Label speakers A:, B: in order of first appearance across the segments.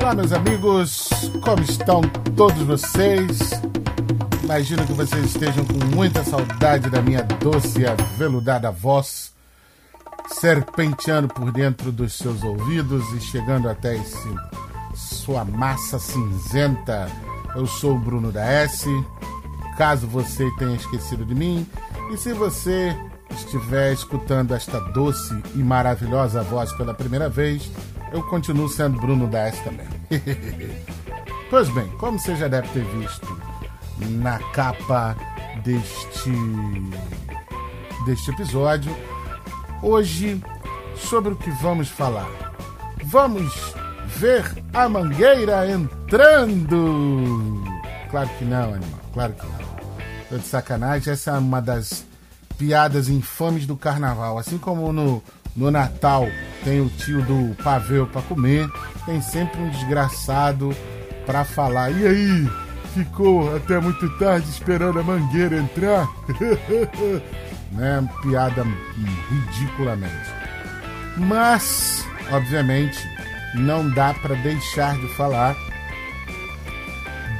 A: Olá, meus amigos, como estão todos vocês? Imagino que vocês estejam com muita saudade da minha doce e aveludada voz, serpenteando por dentro dos seus ouvidos e chegando até esse, sua massa cinzenta. Eu sou o Bruno da S. Caso você tenha esquecido de mim, e se você estiver escutando esta doce e maravilhosa voz pela primeira vez, eu continuo sendo Bruno da S também. pois bem, como você já deve ter visto na capa deste, deste episódio, hoje sobre o que vamos falar. Vamos ver a mangueira entrando! Claro que não, animal, claro que não. Tô de sacanagem, essa é uma das piadas infames do carnaval. Assim como no, no Natal tem o tio do pavê para comer, tem sempre um desgraçado para falar. E aí, ficou até muito tarde esperando a mangueira entrar? né? Piada ridiculamente. Mas, obviamente, não dá para deixar de falar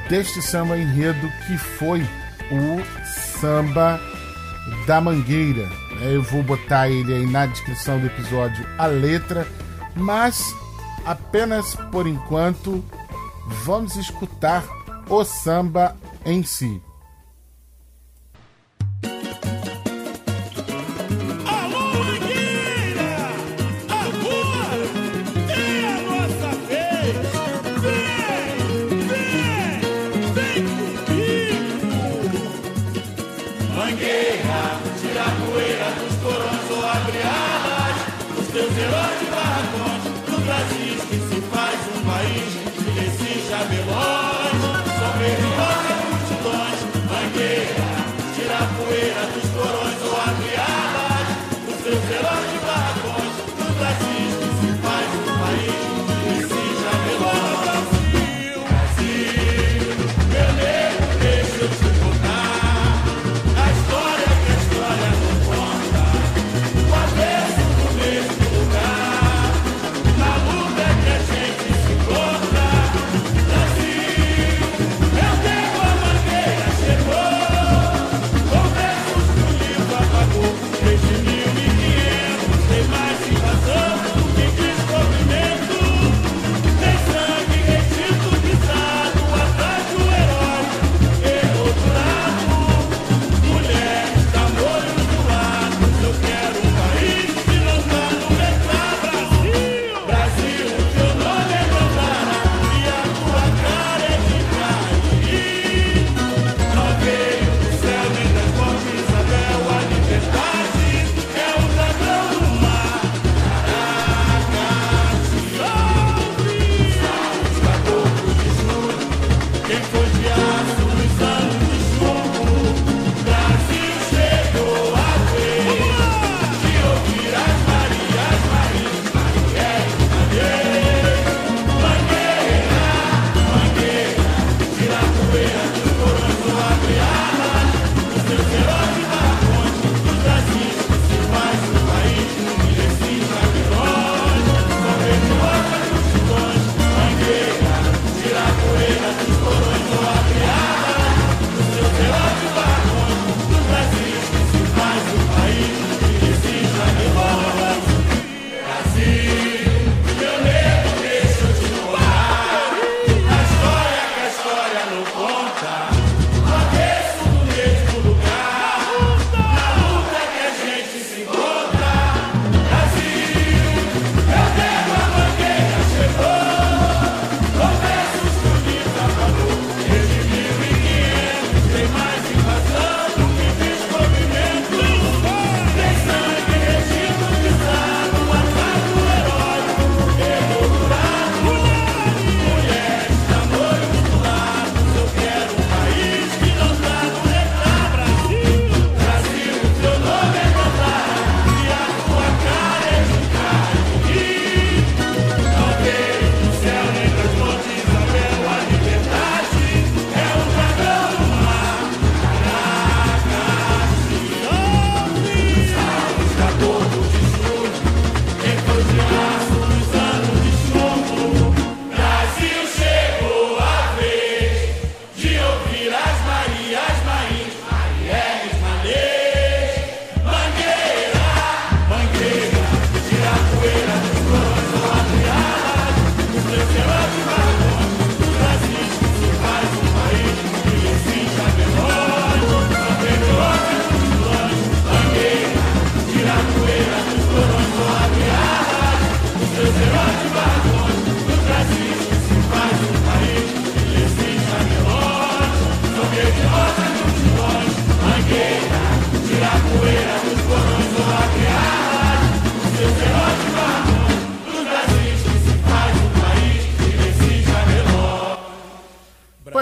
A: deste samba enredo que foi o samba da Mangueira. Eu vou botar ele aí na descrição do episódio, a letra, mas apenas por enquanto vamos escutar o samba em si.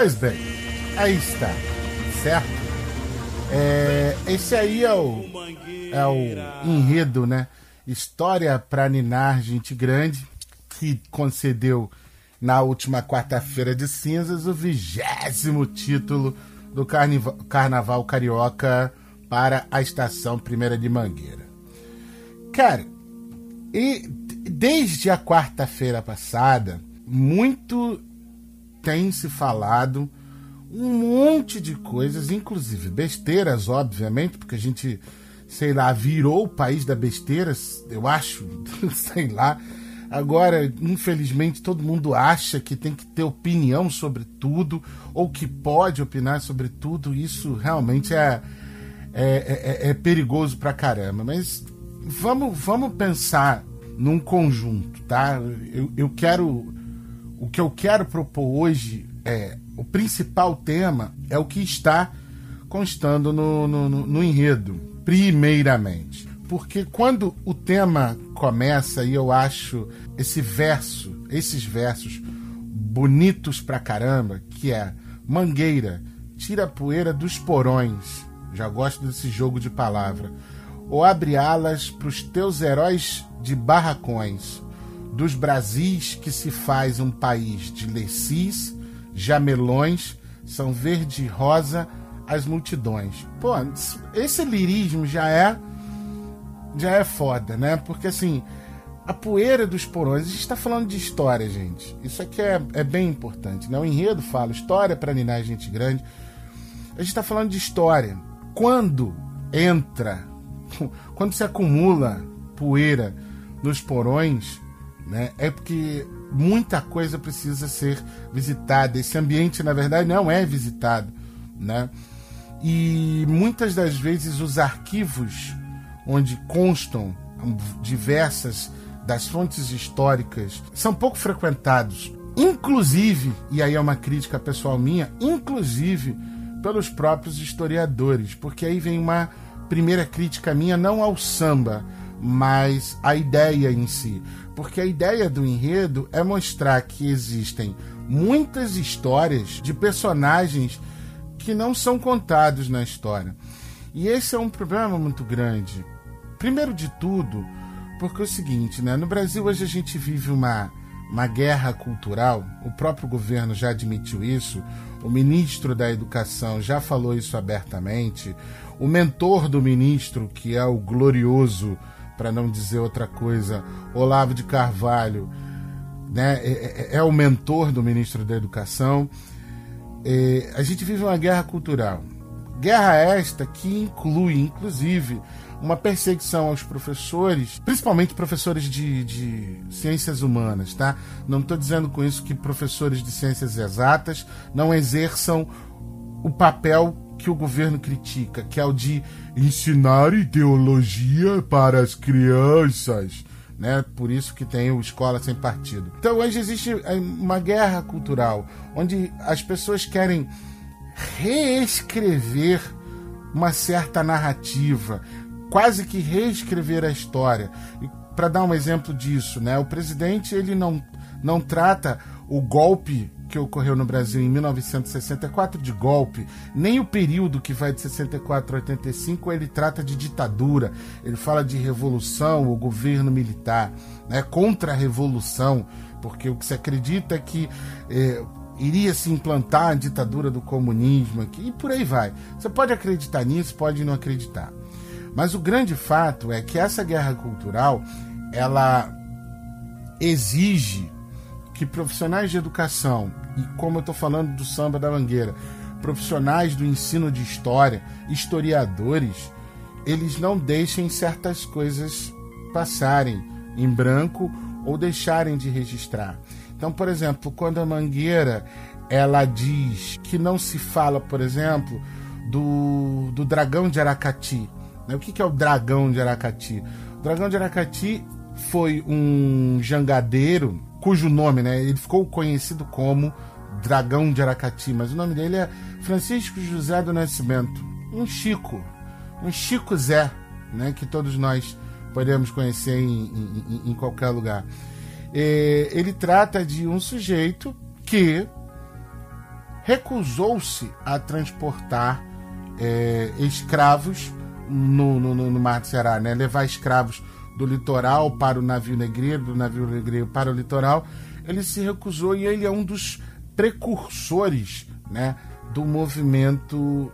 A: Pois bem, aí está, certo? É, esse aí é o, é o enredo, né? História para Ninar Gente Grande, que concedeu na última quarta-feira de cinzas o vigésimo título do Carnaval Carioca para a estação Primeira de Mangueira. Cara, e desde a quarta-feira passada, muito tem se falado um monte de coisas, inclusive besteiras, obviamente, porque a gente, sei lá, virou o país da besteiras, eu acho, sei lá. Agora, infelizmente, todo mundo acha que tem que ter opinião sobre tudo, ou que pode opinar sobre tudo. Isso realmente é, é, é, é perigoso pra caramba. Mas vamos, vamos pensar num conjunto, tá? Eu, eu quero o que eu quero propor hoje é o principal tema é o que está constando no, no, no, enredo, primeiramente. Porque quando o tema começa e eu acho esse verso, esses versos bonitos pra caramba, que é Mangueira, tira a poeira dos porões. Já gosto desse jogo de palavra. Ou abre alas pros teus heróis de barracões dos Brasis que se faz um país de lecis, jamelões, são verde e rosa as multidões. Pô, esse lirismo já é já é foda, né? Porque assim, a poeira dos porões, a gente está falando de história, gente. Isso aqui é, é bem importante, né? O enredo fala história para ninar gente grande. A gente está falando de história. Quando entra, quando se acumula poeira nos porões, né? É porque muita coisa precisa ser visitada. Esse ambiente, na verdade, não é visitado, né? E muitas das vezes os arquivos onde constam diversas das fontes históricas são pouco frequentados, inclusive, e aí é uma crítica pessoal minha, inclusive pelos próprios historiadores, porque aí vem uma primeira crítica minha não ao samba, mas à ideia em si. Porque a ideia do enredo é mostrar que existem muitas histórias de personagens que não são contados na história. E esse é um problema muito grande. Primeiro de tudo, porque é o seguinte, né? No Brasil hoje a gente vive uma, uma guerra cultural, o próprio governo já admitiu isso, o ministro da Educação já falou isso abertamente, o mentor do ministro, que é o glorioso para não dizer outra coisa, Olavo de Carvalho, né, é, é, é o mentor do ministro da Educação. É, a gente vive uma guerra cultural. Guerra esta que inclui, inclusive, uma perseguição aos professores, principalmente professores de, de ciências humanas, tá? Não estou dizendo com isso que professores de ciências exatas não exerçam o papel que o governo critica, que é o de ensinar ideologia para as crianças. Né? Por isso que tem o Escola Sem Partido. Então hoje existe uma guerra cultural, onde as pessoas querem reescrever uma certa narrativa, quase que reescrever a história. Para dar um exemplo disso, né? O presidente ele não, não trata o golpe que ocorreu no Brasil em 1964 de golpe, nem o período que vai de 64 a 85 ele trata de ditadura, ele fala de revolução ou governo militar, né, contra a revolução, porque o que se acredita é que é, iria se implantar a ditadura do comunismo aqui, e por aí vai. Você pode acreditar nisso, pode não acreditar. Mas o grande fato é que essa guerra cultural, ela exige que profissionais de educação, e como eu estou falando do samba da mangueira, profissionais do ensino de história, historiadores, eles não deixem certas coisas passarem em branco ou deixarem de registrar. Então, por exemplo, quando a Mangueira ela diz que não se fala, por exemplo, do, do dragão de Aracati. Né? O que, que é o dragão de Aracati? O dragão de Aracati foi um jangadeiro cujo nome, né, ele ficou conhecido como Dragão de Aracati, mas o nome dele é Francisco José do Nascimento, um Chico, um Chico Zé, né, que todos nós podemos conhecer em, em, em qualquer lugar. É, ele trata de um sujeito que recusou-se a transportar é, escravos no, no, no, Mar do Ceará, né? levar escravos do litoral para o navio negreiro, do navio negreiro para o litoral. Ele se recusou e ele é um dos precursores né, do movimento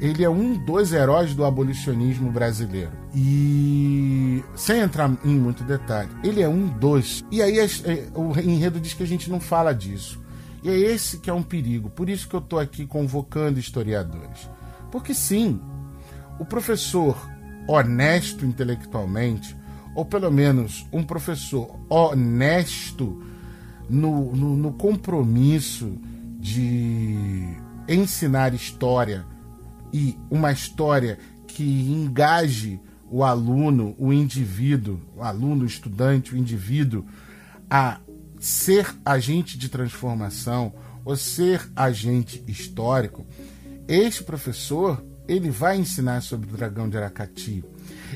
A: ele é um dos heróis do abolicionismo brasileiro. E sem entrar em muito detalhe, ele é um dos. E aí é, o enredo diz que a gente não fala disso. E é esse que é um perigo. Por isso que eu estou aqui convocando historiadores. Porque sim, o professor honesto intelectualmente, ou pelo menos um professor honesto no, no, no compromisso de ensinar história e uma história que engaje o aluno, o indivíduo, o aluno, o estudante, o indivíduo a ser agente de transformação ou ser agente histórico, este professor ele vai ensinar sobre o dragão de Aracati,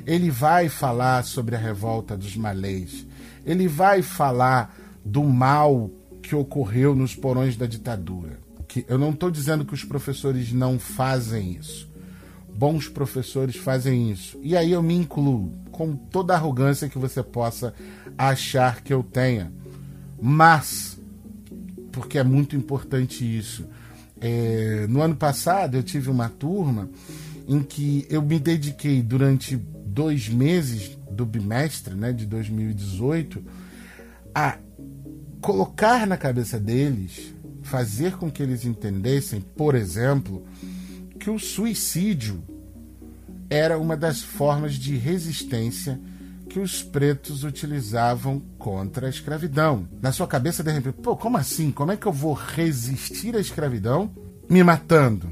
A: ele vai falar sobre a revolta dos malês, ele vai falar do mal que ocorreu nos porões da ditadura que eu não estou dizendo que os professores não fazem isso. Bons professores fazem isso. E aí eu me incluo, com toda a arrogância que você possa achar que eu tenha. Mas, porque é muito importante isso. É, no ano passado eu tive uma turma em que eu me dediquei durante dois meses do bimestre né, de 2018 a colocar na cabeça deles fazer com que eles entendessem, por exemplo, que o suicídio era uma das formas de resistência que os pretos utilizavam contra a escravidão. Na sua cabeça, de repente, pô, como assim? Como é que eu vou resistir à escravidão me matando?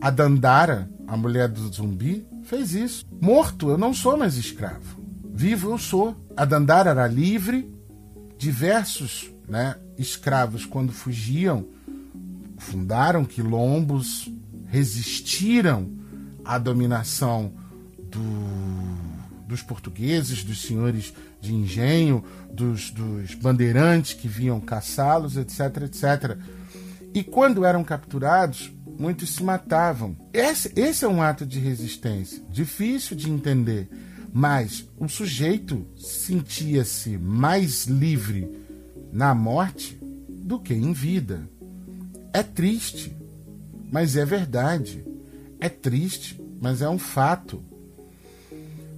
A: A Dandara, a mulher do zumbi, fez isso. Morto, eu não sou mais escravo. Vivo, eu sou. A Dandara era livre. Diversos né, escravos, quando fugiam, fundaram quilombos, resistiram à dominação do, dos portugueses, dos senhores de engenho, dos, dos bandeirantes que vinham caçá-los, etc, etc. E quando eram capturados, muitos se matavam. Esse, esse é um ato de resistência, difícil de entender, mas o sujeito sentia-se mais livre na morte do que em vida. É triste, mas é verdade. É triste, mas é um fato.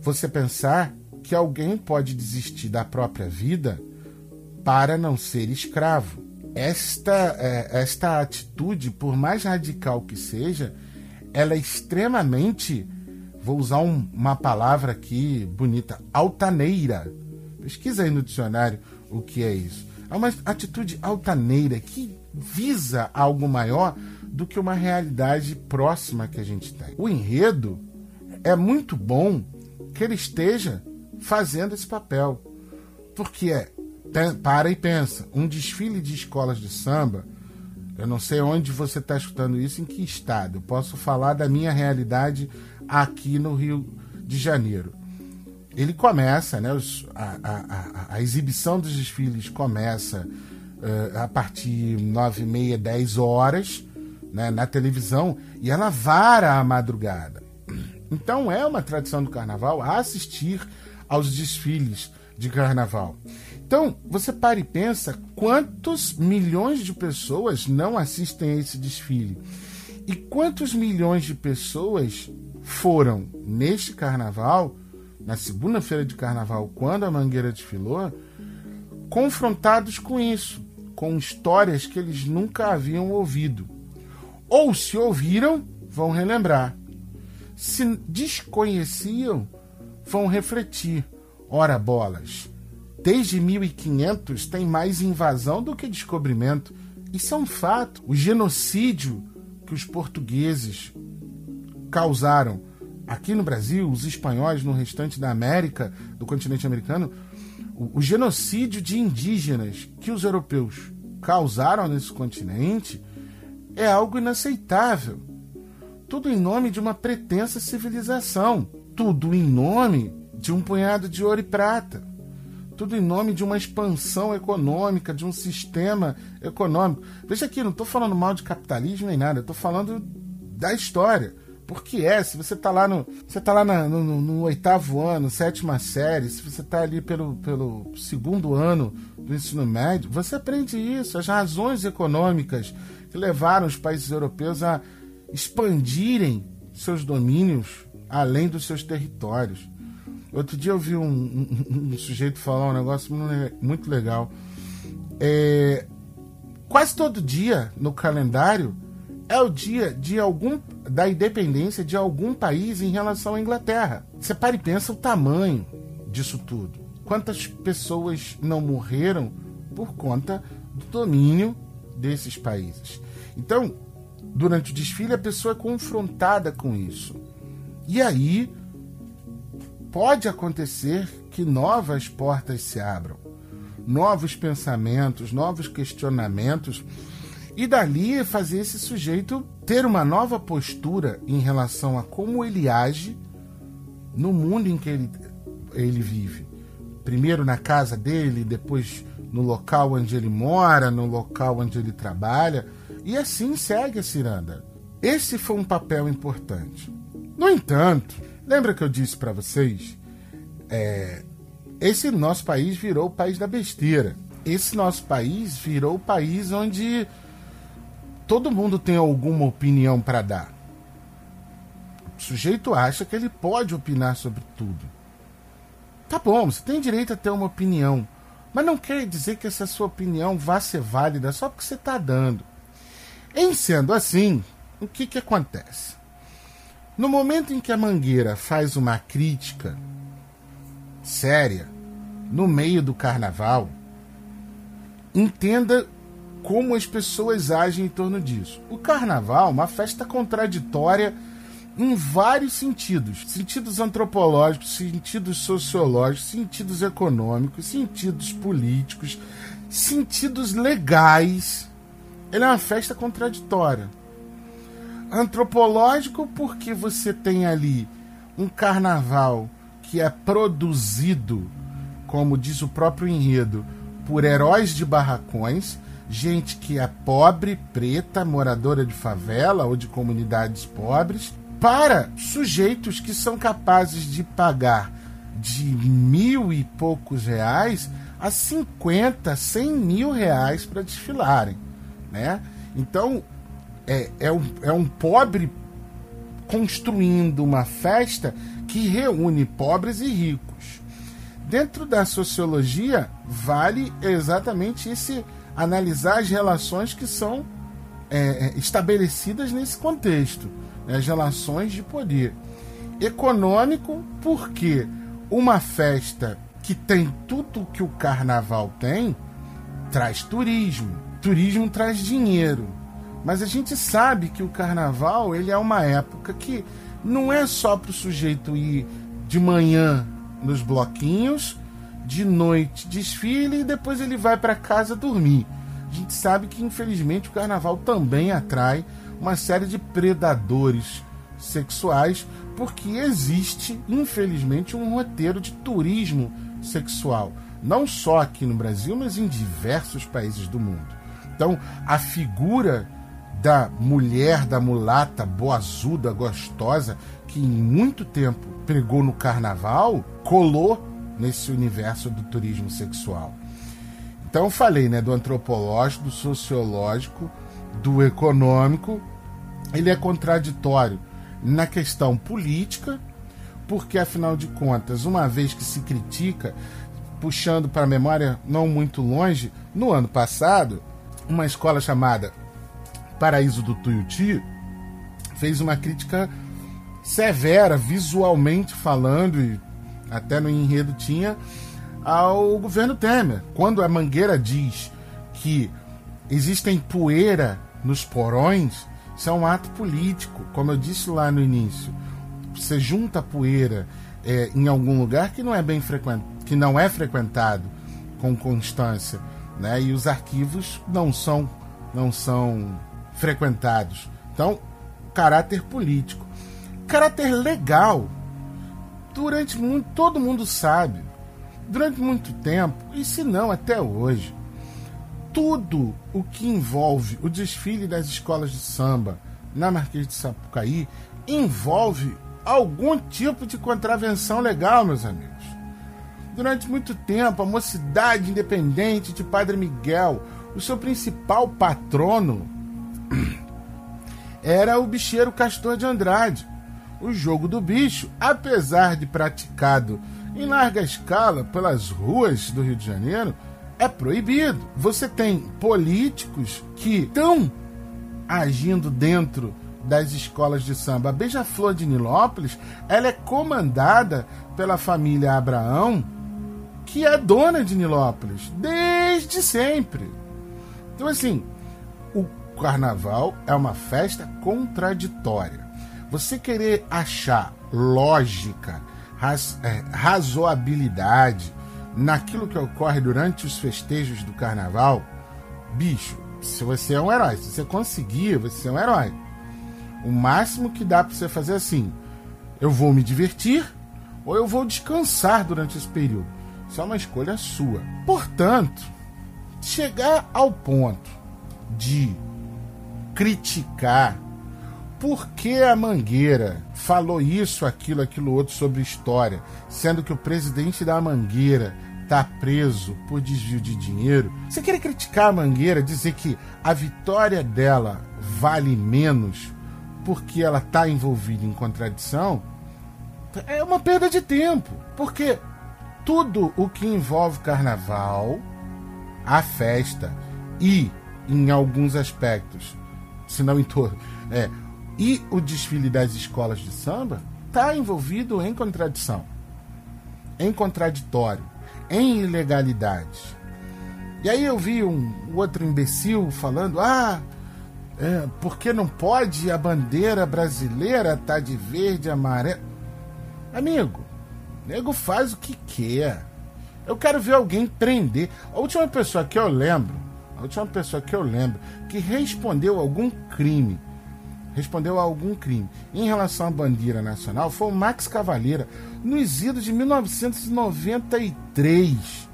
A: Você pensar que alguém pode desistir da própria vida para não ser escravo. Esta, é, esta atitude, por mais radical que seja, ela é extremamente, vou usar um, uma palavra aqui bonita, altaneira. Pesquisa aí no dicionário o que é isso. É uma atitude altaneira que visa algo maior do que uma realidade próxima que a gente tem. O enredo é muito bom que ele esteja fazendo esse papel. Porque é, para e pensa, um desfile de escolas de samba, eu não sei onde você está escutando isso, em que estado. Eu posso falar da minha realidade aqui no Rio de Janeiro ele começa, né, os, a, a, a, exibição dos desfiles começa uh, a partir nove e meia, dez horas né, na televisão e ela vara a madrugada. Então é uma tradição do carnaval assistir aos desfiles de carnaval. Então você para e pensa quantos milhões de pessoas não assistem a esse desfile e quantos milhões de pessoas foram neste carnaval na segunda-feira de carnaval, quando a Mangueira desfilou, confrontados com isso, com histórias que eles nunca haviam ouvido. Ou se ouviram, vão relembrar. Se desconheciam, vão refletir. Ora bolas, desde 1500 tem mais invasão do que descobrimento. Isso é um fato. O genocídio que os portugueses causaram aqui no Brasil, os espanhóis no restante da América, do continente americano, o, o genocídio de indígenas que os europeus causaram nesse continente é algo inaceitável. Tudo em nome de uma pretensa civilização, tudo em nome de um punhado de ouro e prata, tudo em nome de uma expansão econômica, de um sistema econômico. Veja aqui, não estou falando mal de capitalismo nem nada, estou falando da história. Porque é, se você está lá no. Você tá lá na, no, no, oitavo ano, sétima série, se você está ali pelo, pelo segundo ano do ensino médio, você aprende isso, as razões econômicas que levaram os países europeus a expandirem seus domínios além dos seus territórios. Outro dia eu vi um, um, um sujeito falar um negócio muito legal. É, quase todo dia no calendário é o dia de algum da independência de algum país em relação à Inglaterra. Você para e pensa o tamanho disso tudo. Quantas pessoas não morreram por conta do domínio desses países? Então, durante o desfile, a pessoa é confrontada com isso. E aí pode acontecer que novas portas se abram, novos pensamentos, novos questionamentos, e dali fazer esse sujeito ter uma nova postura em relação a como ele age no mundo em que ele, ele vive. Primeiro na casa dele, depois no local onde ele mora, no local onde ele trabalha, e assim segue a ciranda. Esse foi um papel importante. No entanto, Lembra que eu disse para vocês? É, esse nosso país virou o país da besteira. Esse nosso país virou o país onde todo mundo tem alguma opinião para dar. O sujeito acha que ele pode opinar sobre tudo. Tá bom, você tem direito a ter uma opinião, mas não quer dizer que essa sua opinião vá ser válida só porque você está dando. Em sendo assim, o que, que acontece? No momento em que a Mangueira faz uma crítica séria no meio do carnaval, entenda como as pessoas agem em torno disso. O carnaval é uma festa contraditória em vários sentidos: sentidos antropológicos, sentidos sociológicos, sentidos econômicos, sentidos políticos, sentidos legais. Ele é uma festa contraditória antropológico porque você tem ali um carnaval que é produzido, como diz o próprio enredo, por heróis de barracões, gente que é pobre, preta, moradora de favela ou de comunidades pobres, para sujeitos que são capazes de pagar de mil e poucos reais a 50, 100 mil reais para desfilarem. Né? Então, é, é, um, é um pobre construindo uma festa que reúne pobres e ricos. Dentro da sociologia, vale exatamente esse analisar as relações que são é, é estabelecidas nesse contexto, né, as relações de poder. Econômico, porque uma festa que tem tudo que o carnaval tem, traz turismo. Turismo traz dinheiro. Mas a gente sabe que o carnaval ele é uma época que não é só para o sujeito ir de manhã nos bloquinhos, de noite desfile e depois ele vai para casa dormir. A gente sabe que infelizmente o carnaval também atrai uma série de predadores sexuais, porque existe, infelizmente, um roteiro de turismo sexual, não só aqui no Brasil, mas em diversos países do mundo. Então, a figura da mulher, da mulata boazuda, gostosa, que em muito tempo pregou no carnaval, colou nesse universo do turismo sexual. Então falei, né, do antropológico, do sociológico, do econômico. Ele é contraditório na questão política, porque afinal de contas, uma vez que se critica, puxando para a memória não muito longe, no ano passado, uma escola chamada Paraíso do Tuiuti, fez uma crítica severa, visualmente falando, e até no enredo tinha, ao governo Temer. Quando a Mangueira diz que existem poeira nos porões, isso é um ato político, como eu disse lá no início. Você junta poeira é, em algum lugar que não é bem frequentado, que não é frequentado com constância, né? E os arquivos não são não são frequentados. Então, caráter político. Caráter legal. Durante muito, todo mundo sabe, durante muito tempo, e se não até hoje, tudo o que envolve o desfile das escolas de samba na Marquês de Sapucaí envolve algum tipo de contravenção legal, meus amigos. Durante muito tempo, a Mocidade Independente de Padre Miguel, o seu principal patrono, era o bicheiro Castor de Andrade. O jogo do bicho, apesar de praticado em larga escala pelas ruas do Rio de Janeiro, é proibido. Você tem políticos que estão agindo dentro das escolas de samba. A Beija-Flor de Nilópolis, ela é comandada pela família Abraão, que é dona de Nilópolis desde sempre. Então assim, o carnaval é uma festa contraditória. Você querer achar lógica, raz, é, razoabilidade naquilo que ocorre durante os festejos do carnaval, bicho, se você é um herói, se você conseguir, você é um herói. O máximo que dá para você fazer é assim: eu vou me divertir ou eu vou descansar durante esse período. Isso é uma escolha sua. Portanto, chegar ao ponto de criticar por que a Mangueira falou isso, aquilo, aquilo outro sobre história, sendo que o presidente da Mangueira está preso por desvio de dinheiro. Você quer criticar a Mangueira, dizer que a vitória dela vale menos porque ela está envolvida em contradição? É uma perda de tempo, porque tudo o que envolve carnaval, a festa e, em alguns aspectos, se não em todo, é, e o desfile das escolas de samba está envolvido em contradição, em contraditório, em ilegalidade. E aí eu vi um outro imbecil falando: ah, é, porque não pode a bandeira brasileira tá de verde e amarelo? Amigo, nego faz o que quer. Eu quero ver alguém prender. A última pessoa que eu lembro, a última pessoa que eu lembro que respondeu algum crime respondeu a algum crime em relação à bandeira nacional foi o Max Cavalheira, nos idos de 1993,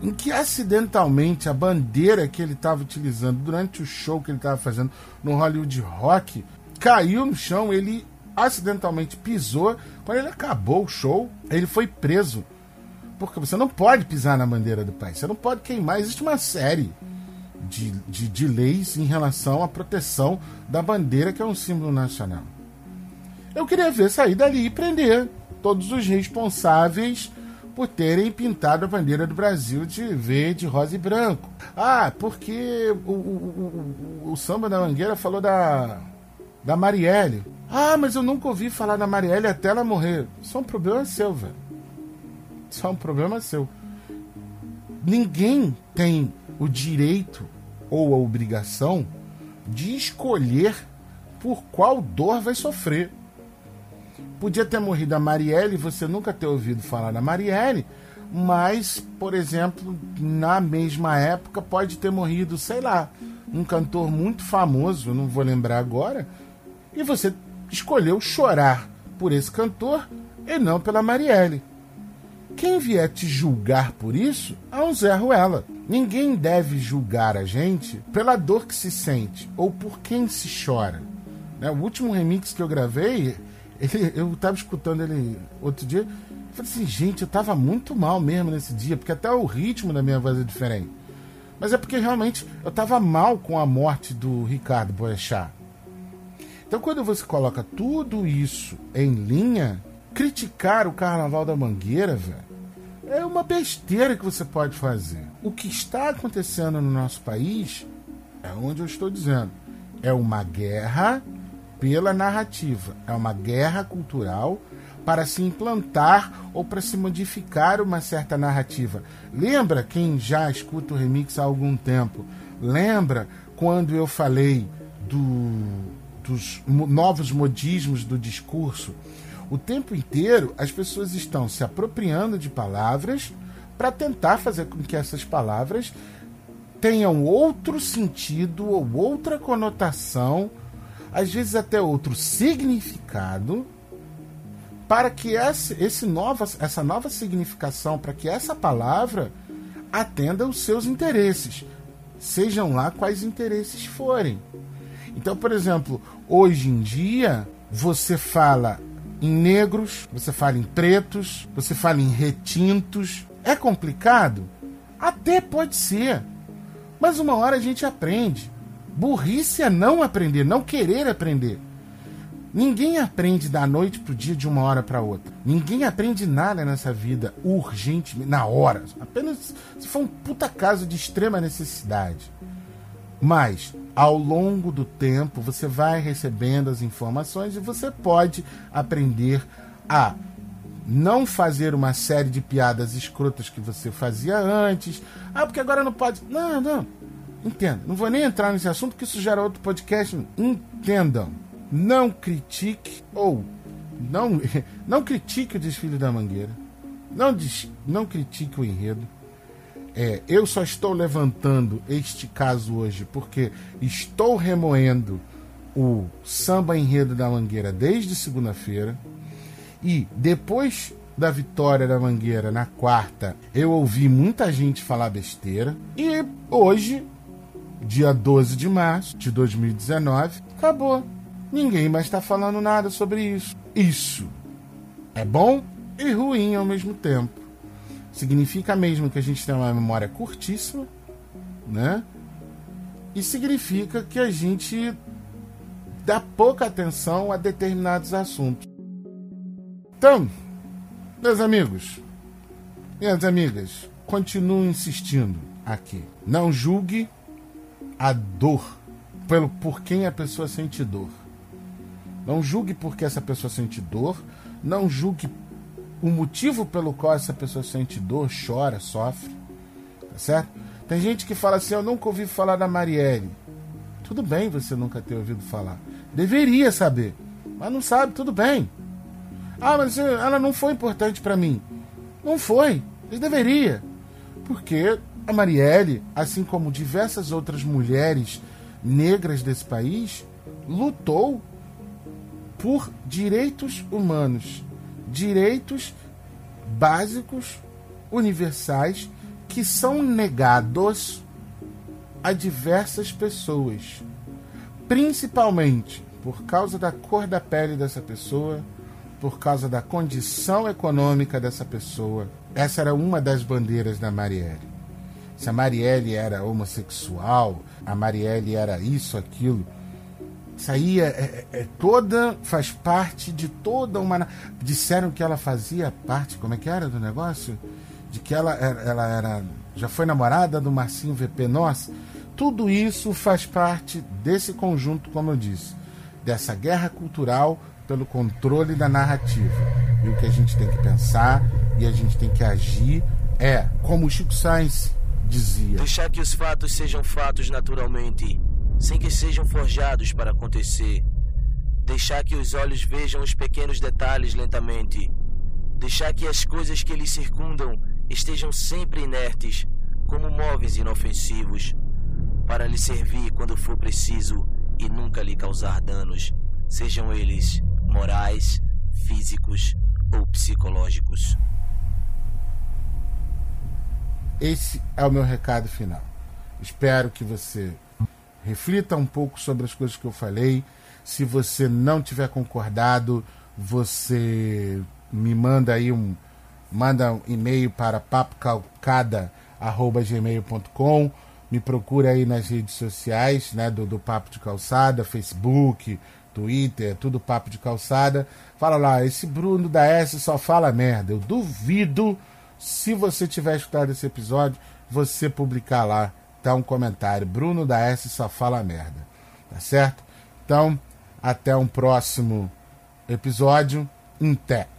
A: em que acidentalmente a bandeira que ele estava utilizando durante o show que ele estava fazendo no Hollywood Rock caiu no chão, ele acidentalmente pisou. Quando ele acabou o show, ele foi preso. Porque você não pode pisar na bandeira do país, você não pode queimar. Existe uma série de, de, de leis em relação à proteção da bandeira, que é um símbolo nacional. Eu queria ver sair dali e prender todos os responsáveis por terem pintado a bandeira do Brasil de verde, rosa e branco. Ah, porque o, o, o, o samba da Mangueira falou da, da Marielle. Ah, mas eu nunca ouvi falar da Marielle até ela morrer. Isso é um problema seu, velho. Isso é um problema seu. Ninguém tem o direito ou a obrigação de escolher por qual dor vai sofrer. Podia ter morrido a Marielle você nunca ter ouvido falar da Marielle, mas, por exemplo, na mesma época pode ter morrido, sei lá, um cantor muito famoso, não vou lembrar agora, e você escolheu chorar por esse cantor e não pela Marielle. Quem vier te julgar por isso é um Zé Ruela. Ninguém deve julgar a gente pela dor que se sente ou por quem se chora. Né? O último remix que eu gravei, ele, eu estava escutando ele outro dia. Eu falei assim, gente, eu estava muito mal mesmo nesse dia, porque até o ritmo da minha voz é diferente. Mas é porque realmente eu estava mal com a morte do Ricardo Boechat. Então, quando você coloca tudo isso em linha, criticar o Carnaval da Mangueira, velho, é uma besteira que você pode fazer. O que está acontecendo no nosso país é onde eu estou dizendo. É uma guerra pela narrativa. É uma guerra cultural para se implantar ou para se modificar uma certa narrativa. Lembra quem já escuta o remix há algum tempo? Lembra quando eu falei do, novos modismos do discurso? O tempo inteiro as pessoas estão se apropriando de palavras para tentar fazer com que essas palavras tenham outro sentido ou outra conotação às vezes até outro significado, para que essa, esse nova, essa nova significação, para que essa palavra atenda os seus interesses, sejam lá quais interesses forem. Então, por exemplo, hoje em dia, você fala em negros, você fala em pretos, você fala em retintos. É complicado? Até pode ser. Mas uma hora a gente aprende. Burrice é não aprender, não querer aprender. Ninguém aprende da noite pro dia de uma hora para outra. Ninguém aprende nada nessa vida urgentemente, na hora. Apenas se for um puta caso de extrema necessidade. Mas, ao longo do tempo, você vai recebendo as informações e você pode aprender a não fazer uma série de piadas escrotas que você fazia antes. Ah, porque agora não pode. Não, não. Entenda. Não vou nem entrar nesse assunto, porque isso gera outro podcast. Entendam. Não critique ou não, não critique o desfile da Mangueira. Não, não critique o enredo. É, eu só estou levantando este caso hoje porque estou remoendo o samba enredo da Mangueira desde segunda-feira. E depois da vitória da Mangueira na quarta, eu ouvi muita gente falar besteira. E hoje, dia 12 de março de 2019, acabou. Ninguém mais está falando nada sobre isso. Isso é bom e ruim ao mesmo tempo. Significa mesmo que a gente tem uma memória curtíssima, né? E significa que a gente dá pouca atenção a determinados assuntos. Então, meus amigos, minhas amigas, continuo insistindo aqui. Não julgue a dor pelo por quem a pessoa sente dor. Não julgue porque essa pessoa sente dor. Não julgue o motivo pelo qual essa pessoa sente dor, chora, sofre. Tá certo? Tem gente que fala assim: Eu nunca ouvi falar da Marielle. Tudo bem você nunca ter ouvido falar. Deveria saber. Mas não sabe, tudo bem. Ah, mas ela não foi importante para mim. Não foi. Ele deveria. Porque a Marielle, assim como diversas outras mulheres negras desse país, lutou por direitos humanos, direitos básicos, universais, que são negados a diversas pessoas, principalmente por causa da cor da pele dessa pessoa, por causa da condição econômica dessa pessoa. Essa era uma das bandeiras da Marielle. Se a Marielle era homossexual, a Marielle era isso, aquilo, isso aí é, é, é, toda, faz parte de toda uma. Disseram que ela fazia parte, como é que era do negócio? De que ela, ela era. Já foi namorada do Marcinho VP Nossa. Tudo isso faz parte desse conjunto, como eu disse, dessa guerra cultural pelo controle da narrativa. E o que a gente tem que pensar e a gente tem que agir é, como o Chico Sainz dizia:
B: Deixar que os fatos sejam fatos naturalmente sem que sejam forjados para acontecer. Deixar que os olhos vejam os pequenos detalhes lentamente. Deixar que as coisas que lhe circundam estejam sempre inertes, como móveis inofensivos, para lhe servir quando for preciso e nunca lhe causar danos, sejam eles morais, físicos ou psicológicos.
A: Esse é o meu recado final. Espero que você reflita um pouco sobre as coisas que eu falei. Se você não tiver concordado, você me manda aí um manda um e-mail para papocalcada@gmail.com. Me procura aí nas redes sociais, né, do, do Papo de Calçada, Facebook, Twitter, tudo Papo de Calçada. Fala lá, esse Bruno da S só fala merda. Eu duvido se você tiver escutado esse episódio, você publicar lá tá um comentário. Bruno da S só fala merda. Tá certo? Então, até um próximo episódio. Até.